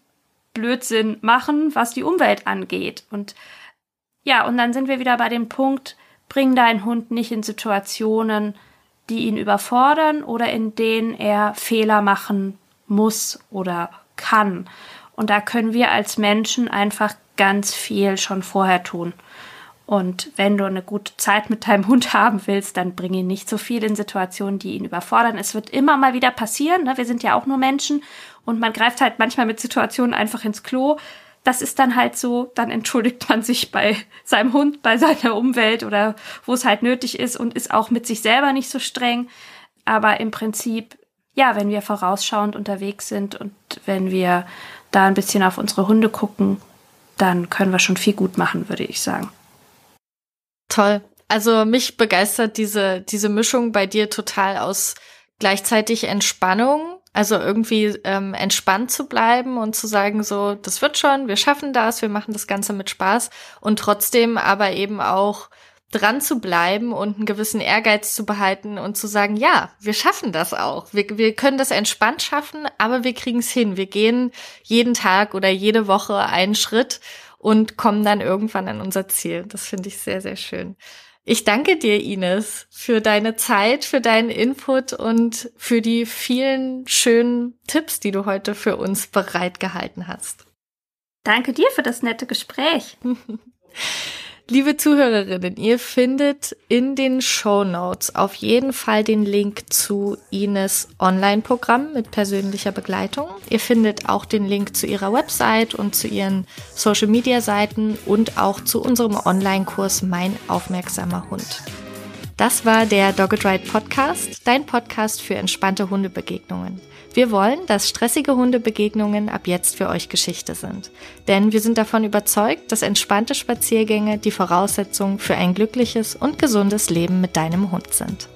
Blödsinn machen, was die Umwelt angeht. Und ja, und dann sind wir wieder bei dem Punkt, bring deinen Hund nicht in Situationen, die ihn überfordern oder in denen er Fehler machen muss oder kann. Und da können wir als Menschen einfach ganz viel schon vorher tun. Und wenn du eine gute Zeit mit deinem Hund haben willst, dann bring ihn nicht so viel in Situationen, die ihn überfordern. Es wird immer mal wieder passieren. Ne? Wir sind ja auch nur Menschen und man greift halt manchmal mit Situationen einfach ins Klo. Das ist dann halt so, dann entschuldigt man sich bei seinem Hund, bei seiner Umwelt oder wo es halt nötig ist und ist auch mit sich selber nicht so streng. Aber im Prinzip ja, wenn wir vorausschauend unterwegs sind und wenn wir da ein bisschen auf unsere Hunde gucken, dann können wir schon viel gut machen, würde ich sagen. Toll. Also mich begeistert diese, diese Mischung bei dir total aus gleichzeitig Entspannung, also irgendwie ähm, entspannt zu bleiben und zu sagen, so, das wird schon, wir schaffen das, wir machen das Ganze mit Spaß und trotzdem aber eben auch dran zu bleiben und einen gewissen Ehrgeiz zu behalten und zu sagen, ja, wir schaffen das auch. Wir, wir können das entspannt schaffen, aber wir kriegen es hin. Wir gehen jeden Tag oder jede Woche einen Schritt und kommen dann irgendwann an unser Ziel. Das finde ich sehr, sehr schön. Ich danke dir, Ines, für deine Zeit, für deinen Input und für die vielen schönen Tipps, die du heute für uns bereitgehalten hast. Danke dir für das nette Gespräch. Liebe Zuhörerinnen, ihr findet in den Show Notes auf jeden Fall den Link zu Ines Online-Programm mit persönlicher Begleitung. Ihr findet auch den Link zu ihrer Website und zu ihren Social-Media-Seiten und auch zu unserem Online-Kurs Mein aufmerksamer Hund. Das war der Dogged Ride Podcast, dein Podcast für entspannte Hundebegegnungen. Wir wollen, dass stressige Hundebegegnungen ab jetzt für euch Geschichte sind. Denn wir sind davon überzeugt, dass entspannte Spaziergänge die Voraussetzung für ein glückliches und gesundes Leben mit deinem Hund sind.